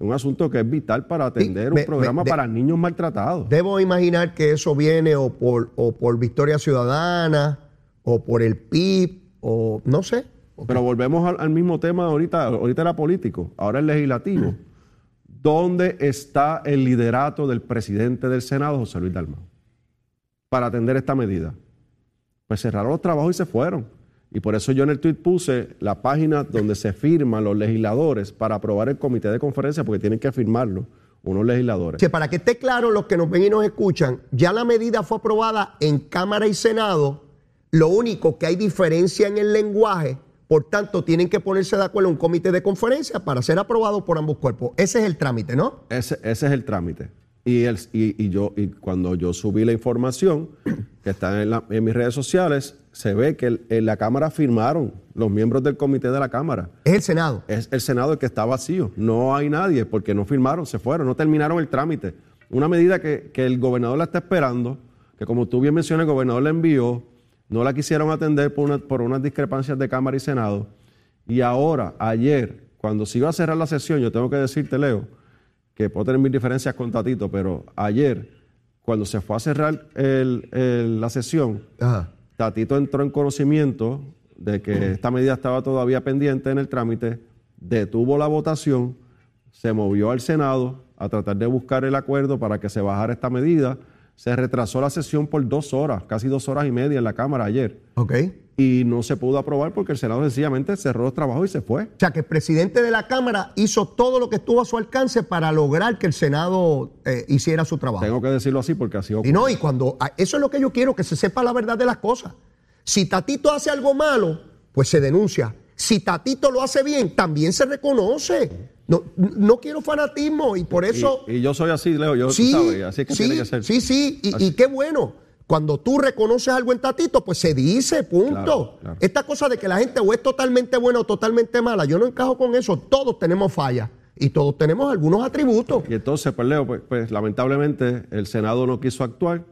un asunto que es vital para atender me- un programa me- de- para niños maltratados. Debo imaginar que eso viene o por, o por Victoria Ciudadana, o por el PIB, o no sé. Pero volvemos al, al mismo tema ahorita, ahorita era político, ahora es legislativo. ¿Dónde está el liderato del presidente del Senado, José Luis Dalmau, para atender esta medida? Pues cerraron los trabajos y se fueron. Y por eso yo en el tweet puse la página donde se firman los legisladores para aprobar el comité de conferencia, porque tienen que firmarlo unos legisladores. Que para que esté claro los que nos ven y nos escuchan, ya la medida fue aprobada en Cámara y Senado. Lo único que hay diferencia en el lenguaje, por tanto, tienen que ponerse de acuerdo en un comité de conferencia para ser aprobado por ambos cuerpos. Ese es el trámite, ¿no? Ese, ese es el trámite. Y, el, y, y yo, y cuando yo subí la información que está en, la- en mis redes sociales, se ve que el- en la Cámara firmaron los miembros del comité de la Cámara. Es el Senado. Es el Senado el que está vacío. No hay nadie porque no firmaron, se fueron, no terminaron el trámite. Una medida que, que el gobernador la está esperando, que como tú bien mencionas, el gobernador la envió, no la quisieron atender por, una- por unas discrepancias de Cámara y Senado. Y ahora, ayer, cuando se iba a cerrar la sesión, yo tengo que decirte, Leo, que puedo tener mis diferencias con Tatito, pero ayer, cuando se fue a cerrar el- el- la sesión, Ajá. Tatito entró en conocimiento de que esta medida estaba todavía pendiente en el trámite, detuvo la votación, se movió al Senado a tratar de buscar el acuerdo para que se bajara esta medida. Se retrasó la sesión por dos horas, casi dos horas y media en la Cámara ayer, Ok. y no se pudo aprobar porque el Senado sencillamente cerró los trabajos y se fue. O sea, que el presidente de la Cámara hizo todo lo que estuvo a su alcance para lograr que el Senado eh, hiciera su trabajo. Tengo que decirlo así porque así Y ocurre. no, y cuando a- eso es lo que yo quiero, que se sepa la verdad de las cosas. Si Tatito hace algo malo, pues se denuncia. Si Tatito lo hace bien, también se reconoce. No, no quiero fanatismo y por eso. Y, y yo soy así, Leo, yo sí, sabes, así es que sí, tiene que ser. sí, sí, y, qué bueno. Cuando tú reconoces algo en Tatito, pues se dice, punto. Claro, claro. Esta cosa de que la gente o es totalmente buena o totalmente mala, yo no encajo con eso. Todos tenemos fallas y todos tenemos algunos atributos. Y entonces, pues Leo, pues, pues, lamentablemente el Senado no quiso actuar,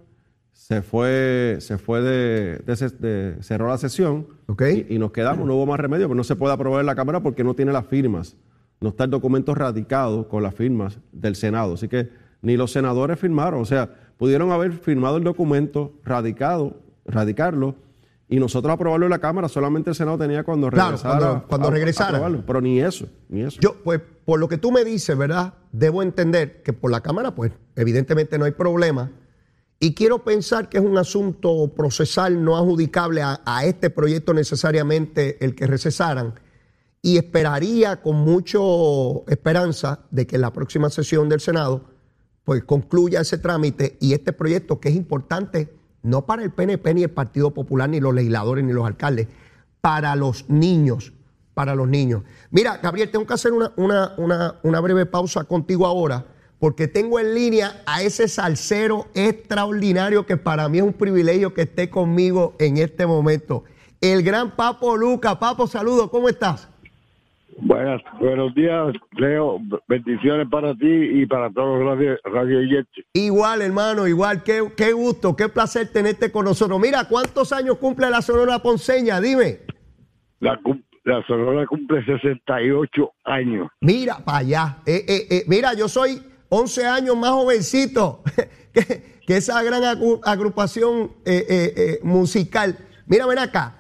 se fue, se fue de, de de- cerró la sesión Ok. y, y nos quedamos, no hubo más remedio, pero no se puede aprobar en la Cámara porque no tiene las firmas, no está el documento radicado con las firmas del Senado, así que ni los senadores firmaron, o sea, pudieron haber firmado el documento radicado, radicarlo y nosotros aprobarlo en la Cámara, solamente el Senado tenía cuando Claro, regresara. cuando- cuando a- regresara. pero ni eso, ni eso. Yo, pues, por lo que tú me dices, ¿verdad? Debo entender que por la Cámara, pues, evidentemente no hay problema. Y quiero pensar que es un asunto procesal no adjudicable a, a este proyecto necesariamente el que recesaran. Y esperaría con mucho esperanza de que en la próxima sesión del Senado, pues concluya ese trámite y este proyecto que es importante no para el PNP ni el Partido Popular ni los legisladores ni los alcaldes, para los niños, para los niños. Mira, Gabriel, tengo que hacer una, una, una, una breve pausa contigo ahora, porque tengo en línea a ese salsero extraordinario que para mí es un privilegio que esté conmigo en este momento. El gran Papo Luca. Papo, saludos, ¿cómo estás? Buenas, buenos días, Leo. Bendiciones para ti y para todos los radio, radio Igual, hermano, igual. Qué, qué gusto, qué placer tenerte con nosotros. Mira, ¿cuántos años cumple la Sonora Ponceña? Dime. La, la Sonora cumple 68 años. Mira, para allá. Eh, eh, eh, mira, yo soy 11 años más jovencito que, que esa gran agrupación musical. Mira, ven acá.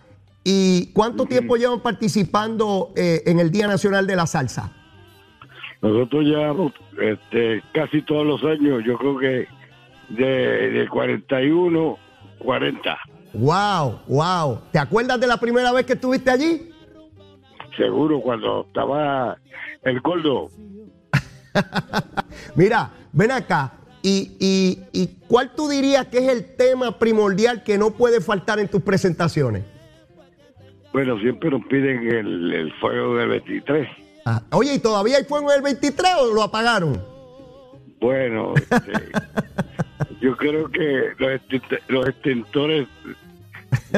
¿Y cuánto tiempo llevan participando eh, en el Día Nacional de la Salsa? Nosotros llevamos este, casi todos los años, yo creo que de, de 41, 40. Wow, wow. ¿Te acuerdas de la primera vez que estuviste allí? Seguro, cuando estaba el gordo. Mira, ven acá. Y, y, ¿Y cuál tú dirías que es el tema primordial que no puede faltar en tus presentaciones? Bueno, siempre nos piden el, fuego del 23. Ah, oye, ¿y todavía hay fuego del 23 o lo apagaron? Bueno, este, yo creo que los, extintores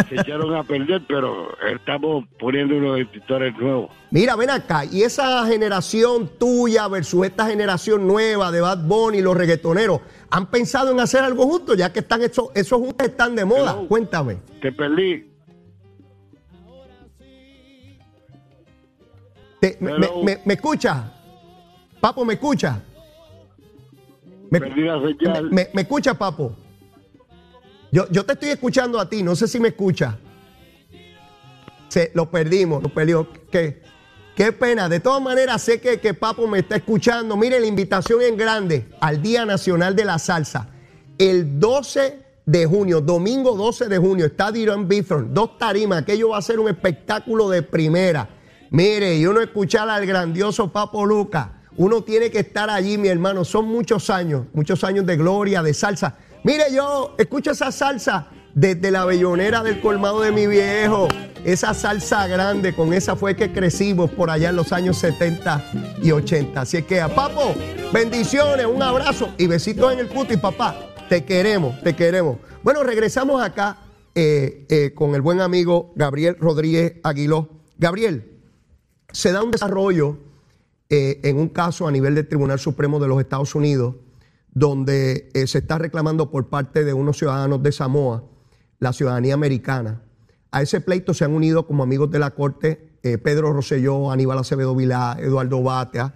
se echaron a perder, pero estamos poniendo unos extintores nuevos. Mira, ven acá, y esa generación tuya versus esta generación nueva de Bad Bunny y los reggaetoneros, ¿han pensado en hacer algo juntos? Ya que están esos, esos juntos están de moda. Cuéntame. Te perdí. Me, me, escucha? Papo, ¿me escucha? Me, me, me, escucha, Papo? Yo, yo te estoy escuchando a ti, no sé si me escucha. Se, lo perdimos, lo perdimos. Qué, qué pena. De todas maneras, sé que, que Papo me está escuchando. Mire, la invitación en grande al Día Nacional de la Salsa. El 12 de junio, domingo 12 de junio, está Diron Bithorn, dos tarimas. Aquello va a ser un espectáculo de primera. Mire, y uno escuchar al grandioso Papo Luca, uno tiene que estar allí, mi hermano. Son muchos años, muchos años de gloria, de salsa. Mire, yo escucho esa salsa desde la bellonera del colmado de mi viejo. Esa salsa grande, con esa fue que crecimos por allá en los años 70 y 80. Así es que a Papo, bendiciones, un abrazo y besitos en el y papá. Te queremos, te queremos. Bueno, regresamos acá eh, eh, con el buen amigo Gabriel Rodríguez Aguiló. Gabriel, se da un desarrollo eh, en un caso a nivel del Tribunal Supremo de los Estados Unidos, donde eh, se está reclamando por parte de unos ciudadanos de Samoa la ciudadanía americana. A ese pleito se han unido como amigos de la Corte eh, Pedro Rosselló, Aníbal Acevedo Vilá, Eduardo Batea,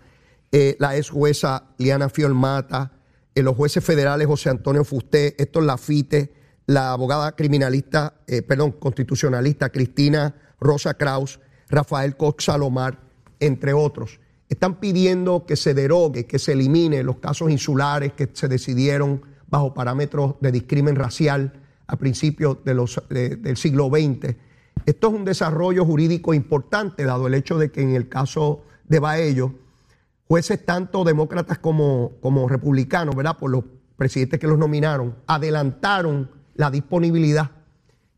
la ex jueza Liana Fiolmata, los jueces federales José Antonio Fusté, Héctor Lafite, la abogada criminalista, perdón, constitucionalista Cristina Rosa Kraus, Rafael Cox Salomar, entre otros. Están pidiendo que se derogue, que se elimine los casos insulares que se decidieron bajo parámetros de discrimen racial a principios del siglo XX. Esto es un desarrollo jurídico importante, dado el hecho de que en el caso de Baello, jueces tanto demócratas como, como republicanos, ¿verdad? Por los presidentes que los nominaron, adelantaron la disponibilidad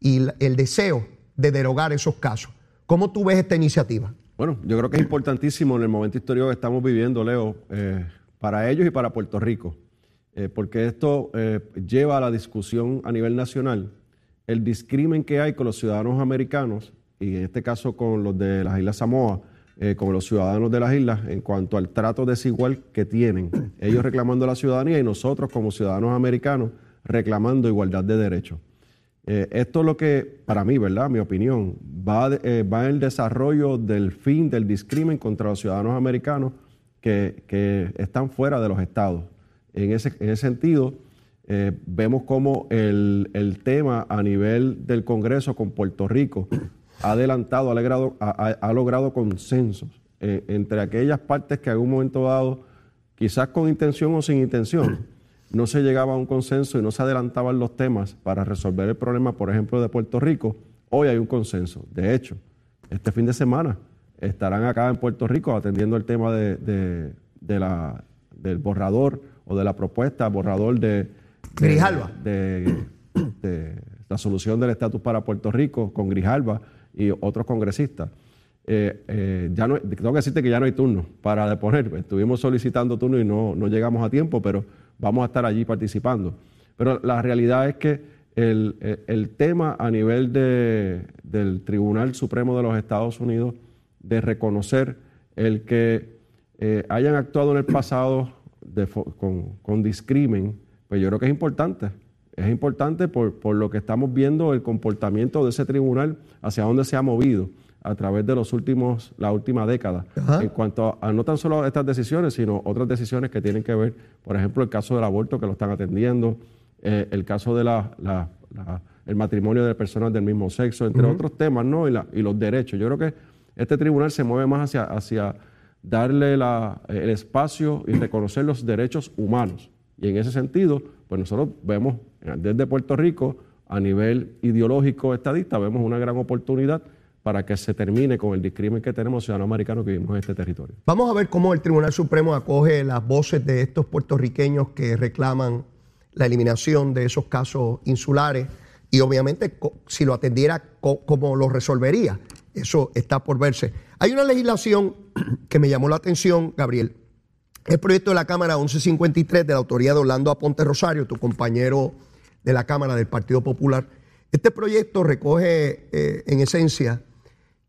y el deseo de derogar esos casos. ¿Cómo tú ves esta iniciativa? Bueno, yo creo que es importantísimo en el momento histórico que estamos viviendo, Leo, eh, para ellos y para Puerto Rico, eh, porque esto eh, lleva a la discusión a nivel nacional el discrimen que hay con los ciudadanos americanos, y en este caso con los de las Islas Samoa, con los ciudadanos de las islas, en cuanto al trato desigual que tienen, ellos reclamando la ciudadanía y nosotros como ciudadanos americanos reclamando igualdad de derechos. Eh, esto es lo que, para mí, ¿verdad? Mi opinión, va, eh, va en el desarrollo del fin del discrimen contra los ciudadanos americanos que, están fuera de los estados. En ese, en ese sentido, eh, vemos cómo el, tema a nivel del Congreso con Puerto Rico ha adelantado, ha, ha logrado consensos entre aquellas partes que en algún momento dado, quizás con intención o sin intención, no se llegaba a un consenso y no se adelantaban los temas para resolver el problema, por ejemplo, de Puerto Rico, hoy hay un consenso. De hecho, este fin de semana estarán acá en Puerto Rico atendiendo el tema de, la, del borrador o de la propuesta, borrador de, Grijalva. De, la solución del estatus para Puerto Rico con Grijalva y otros congresistas. eh, eh, ya no, tengo que decirte que ya no hay turno para deponer. Estuvimos solicitando turno y no, no llegamos a tiempo, pero vamos a estar allí participando. Pero la realidad es que el, el tema a nivel de, del Tribunal Supremo de los Estados Unidos de reconocer el que eh, hayan actuado en el pasado con, con discrimen, pues yo creo que es importante. Es importante por, por, lo que estamos viendo el comportamiento de ese tribunal hacia dónde se ha movido a través de los últimos, la última década. En cuanto a, no tan solo estas decisiones, sino otras decisiones que tienen que ver, por ejemplo, el caso del aborto que lo están atendiendo, eh, el caso de la, la, el matrimonio de personas del mismo sexo, entre otros temas, ¿no? Y, y, los derechos. Yo creo que este tribunal se mueve más hacia, hacia darle el espacio y reconocer los derechos humanos. Y en ese sentido, pues nosotros vemos desde Puerto Rico, a nivel ideológico estadista, vemos una gran oportunidad para que se termine con el discrimen que tenemos ciudadanos americanos que vivimos en este territorio. Vamos a ver cómo el Tribunal Supremo acoge las voces de estos puertorriqueños que reclaman la eliminación de esos casos insulares y obviamente si lo atendiera, cómo lo resolvería. Eso está por verse. Hay una legislación que me llamó la atención, Gabriel. El proyecto de la Cámara 1153 de la autoría de Orlando Aponte Rosario, tu compañero de la Cámara del Partido Popular. Este proyecto recoge eh, en esencia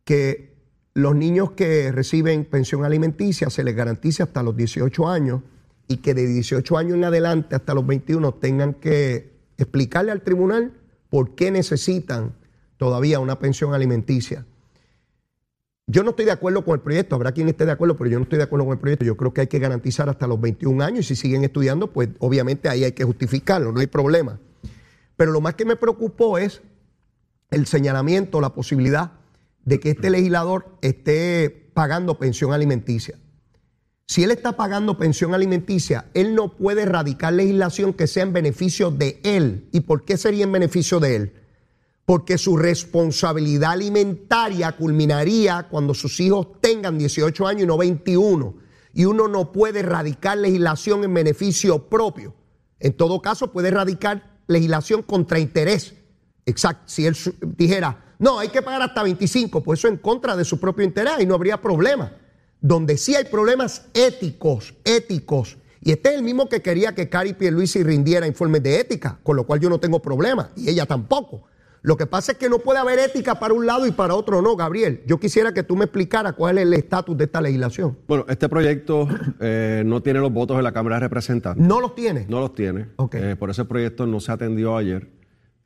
que los niños que reciben pensión alimenticia se les garantice hasta los 18 años y que de 18 años en adelante hasta los 21 tengan que explicarle al tribunal por qué necesitan todavía una pensión alimenticia. Yo no estoy de acuerdo con el proyecto, habrá quien esté de acuerdo, pero yo no estoy de acuerdo con el proyecto. Yo creo que hay que garantizar hasta los 21 años y si siguen estudiando, pues obviamente ahí hay que justificarlo, no hay problema. Pero lo más que me preocupó es el señalamiento, la posibilidad de que este legislador esté pagando pensión alimenticia. Si él está pagando pensión alimenticia, él no puede erradicar legislación que sea en beneficio de él. ¿Y por qué sería en beneficio de él? porque su responsabilidad alimentaria culminaría cuando sus hijos tengan 18 años y no 21. Y uno no puede erradicar legislación en beneficio propio. En todo caso, puede erradicar legislación contra interés. Exacto. Si él dijera, no, hay que pagar hasta 25, pues eso en contra de su propio interés y no habría problema. Donde sí hay problemas éticos, éticos. Y este es el mismo que quería que Cari Pierluisi rindiera informes de ética, con lo cual yo no tengo problema, y ella tampoco. Lo que pasa es que no puede haber ética para un lado y para otro no, Gabriel. Yo quisiera que tú me explicaras cuál es el estatus de esta legislación. Bueno, este proyecto eh, no tiene los votos de la Cámara de Representantes. ¿No los tiene? No los tiene. Eh, por ese proyecto no se atendió ayer.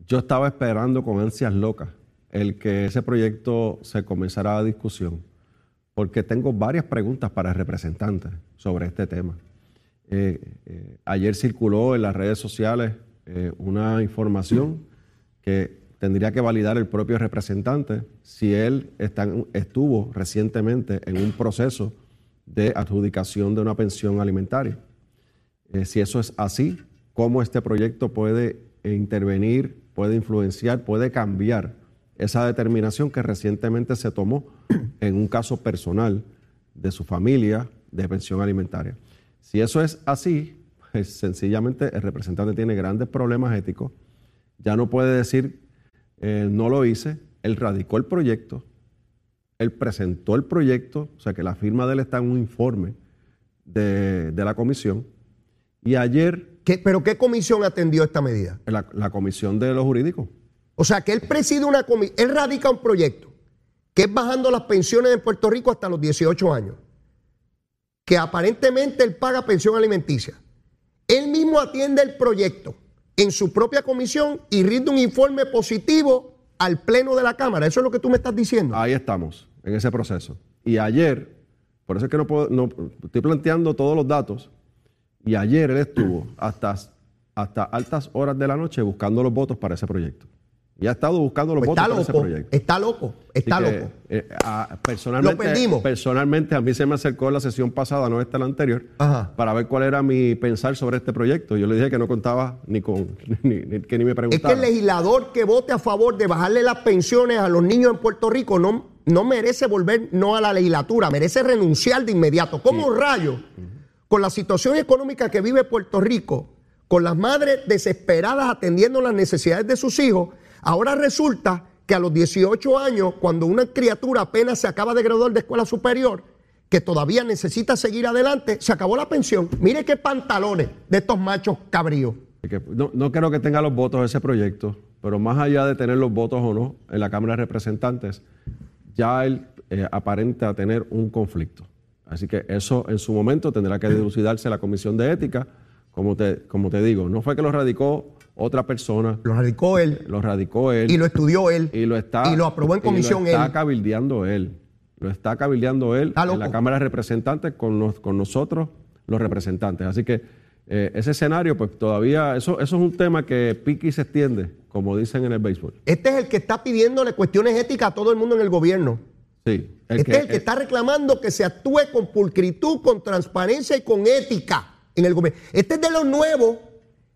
Yo estaba esperando con ansias locas el que ese proyecto se comenzara a discusión, porque tengo varias preguntas para el representante sobre este tema. Eh, ayer circuló en las redes sociales una información que tendría que validar el propio representante si él estuvo recientemente en un proceso de adjudicación de una pensión alimentaria. Eh, si eso es así, cómo este proyecto puede intervenir, puede influenciar, puede cambiar esa determinación que recientemente se tomó en un caso personal de su familia de pensión alimentaria. Si eso es así, pues sencillamente el representante tiene grandes problemas éticos, ya no puede decir eh, no lo hice, él radicó el proyecto, él presentó el proyecto, o sea que la firma de él está en un informe de, la comisión. Y ayer... ¿Pero qué comisión atendió esta medida? La, comisión de los jurídicos. O sea que él preside una comisión, él radica un proyecto que es bajando las pensiones en Puerto Rico hasta los 18 años, que aparentemente él paga pensión alimenticia. Él mismo atiende el proyecto en su propia comisión y rinde un informe positivo al Pleno de la Cámara. Eso es lo que tú me estás diciendo. Ahí estamos, en ese proceso. Y ayer, por eso es que no puedo, no, estoy planteando todos los datos, y ayer él estuvo hasta, hasta altas horas de la noche buscando los votos para ese proyecto. Y ha estado buscando los pues votos para ese proyecto. Está loco, está loco. Eh, personalmente, personalmente, a mí se me acercó la sesión pasada, no esta la anterior, para ver cuál era mi pensar sobre este proyecto. Yo le dije que no contaba ni con, ni, que ni me preguntaba. Es que el legislador que vote a favor de bajarle las pensiones a los niños en Puerto Rico no, no merece volver no a la legislatura, merece renunciar de inmediato. ¿Cómo rayo? Con la situación económica que vive Puerto Rico, con las madres desesperadas atendiendo las necesidades de sus hijos, Ahora resulta que a los 18 años, cuando una criatura apenas se acaba de graduar de escuela superior, que todavía necesita seguir adelante, se acabó la pensión. Mire qué pantalones de estos machos cabríos. No, no creo que tenga los votos ese proyecto, pero más allá de tener los votos o no en la Cámara de Representantes, ya él eh, aparenta tener un conflicto. Así que eso en su momento tendrá que dilucidarse la Comisión de Ética. Como te, como te digo, no fue que lo radicó otra persona, Lo radicó él lo radicó él. y lo estudió él. y lo está y lo aprobó en y lo comisión está él. cabildeando él lo está cabildeando él Está en la cámara de representantes con, nos- con nosotros los representantes así que eh, ese escenario pues todavía eso eso es un tema que pique y se extiende como dicen en el béisbol Este es el que está pidiéndole cuestiones éticas a todo el mundo en el gobierno. sí este es el que está reclamando que se actúe con pulcritud, con transparencia y con ética en el gobierno. Este es de los nuevos.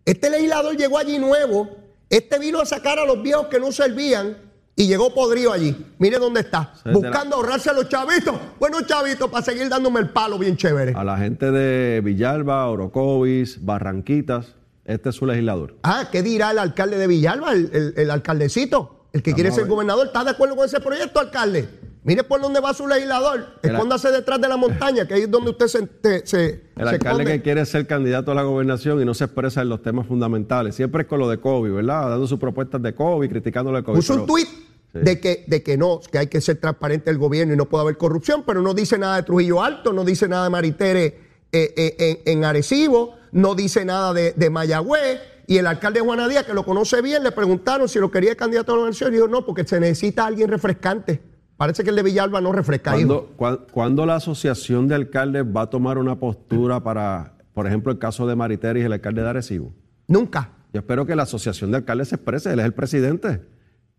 Este legislador llegó allí nuevo. Este vino a sacar a los viejos que no servían y llegó podrido allí. Mire dónde está. Es Buscando ahorrarse a los chavitos. Buenos chavitos para seguir dándome el palo bien chévere. a la gente de Villalba Orocovis Barranquitas este es su legislador Ah, ¿qué dirá el alcalde de Villalba, el, el- el alcaldecito? El que quiere ser gobernador. ¿Está de acuerdo con ese proyecto, alcalde? Mire por dónde va su legislador. Escóndase detrás de la montaña, que ahí es donde usted se, se, el alcalde que quiere ser candidato a la gobernación y no se expresa en los temas fundamentales siempre es con lo de COVID verdad dando sus propuestas de COVID criticándole el COVID Puso un tuit Sí. de, que, de que no, que hay que ser transparente el gobierno y no puede haber corrupción, pero no dice nada de Trujillo Alto, no dice nada de Maritere eh, eh, en, en Arecibo, no dice nada de, de Mayagüez. Y el alcalde Juana Díaz, que lo conoce bien, le preguntaron si lo quería candidato a la gobernación y dijo no, porque se necesita alguien refrescante. Parece que el de Villalba no refresca. ¿Cuándo, cuándo la asociación de alcaldes va a tomar una postura para, por ejemplo, el caso de Mariteris y el alcalde de Arecibo? Nunca. Yo espero que la asociación de alcaldes se exprese, él es el presidente.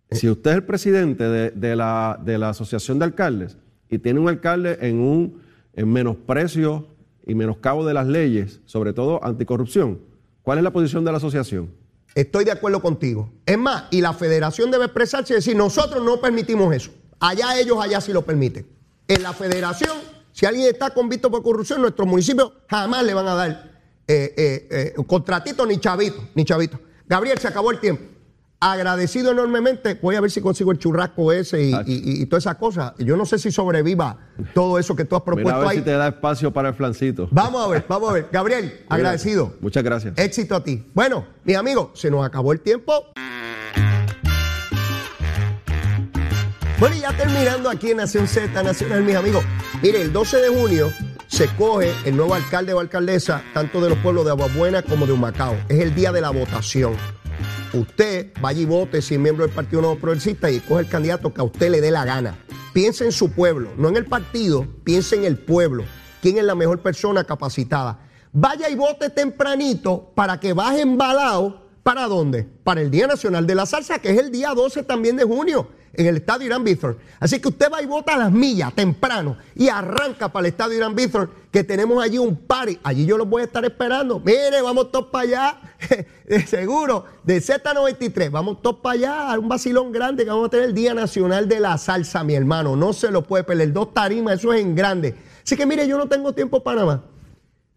Si usted es el presidente de, de la, de la asociación de alcaldes y tiene un alcalde en un en menosprecio y menoscabo de las leyes, sobre todo anticorrupción, ¿cuál es la posición de la asociación? Estoy de acuerdo contigo. Es más, y la federación debe expresarse y decir, nosotros no permitimos eso. Allá ellos, allá sí lo permiten. En la federación, si alguien está convicto por corrupción, nuestros municipios jamás le van a dar eh, eh, eh, contratito ni chavito, ni chavito. Gabriel, se acabó el tiempo. Agradecido enormemente. Voy a ver si consigo el churrasco ese y, y- y- y todas esas cosas. Yo no sé si sobreviva todo eso que tú has Mira a propuesto ver ahí. si te da espacio para el flancito. Vamos a ver, vamos a ver. Gabriel, agradecido. Muchas gracias. Éxito a ti. Bueno, mis amigos, se nos acabó el tiempo. Bueno, y ya terminando aquí en Nación Z Nacional, mis amigos. Mire, el 12 de junio se coge el nuevo alcalde o alcaldesa, tanto de los pueblos de Aguabuena como de Humacao. Es el día de la votación. Usted vaya y vote si es miembro del Partido Nuevo Progresista y coge el candidato que a usted le dé la gana. Piense en su pueblo, no en el partido, piense en el pueblo. ¿Quién es la mejor persona capacitada? Vaya y vote tempranito para que baje embalado. ¿Para dónde? Para el Día Nacional de la Salsa, que es el día 12 también de junio, en el Estadio Irán Bithorn. Así que usted va y vota a las millas temprano y arranca para el Estadio Irán Bithorn, que tenemos allí un party. Allí yo los voy a estar esperando. Mire, vamos todos para allá, de seguro, de Z93. Vamos todos para allá, a un vacilón grande que vamos a tener el Día Nacional de la Salsa, mi hermano. No se lo puede perder. Dos tarimas, eso es en grande. Así que mire, yo no tengo tiempo para más.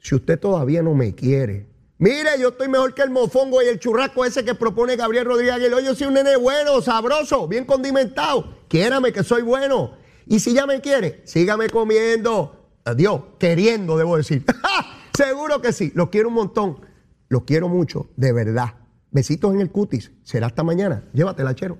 Si usted todavía no me quiere, mire, yo estoy mejor que el mofongo y el churrasco ese que propone Gabriel Rodríguez Aguilar. Yo soy un nene bueno, sabroso, bien condimentado. Quiérame que soy bueno. Y si ya me quiere, sígame comiendo. Adiós, queriendo, debo decir. Seguro que sí. Los quiero un montón. Los quiero mucho, de verdad. Besitos en el cutis. Será hasta mañana. Llévatela, chero.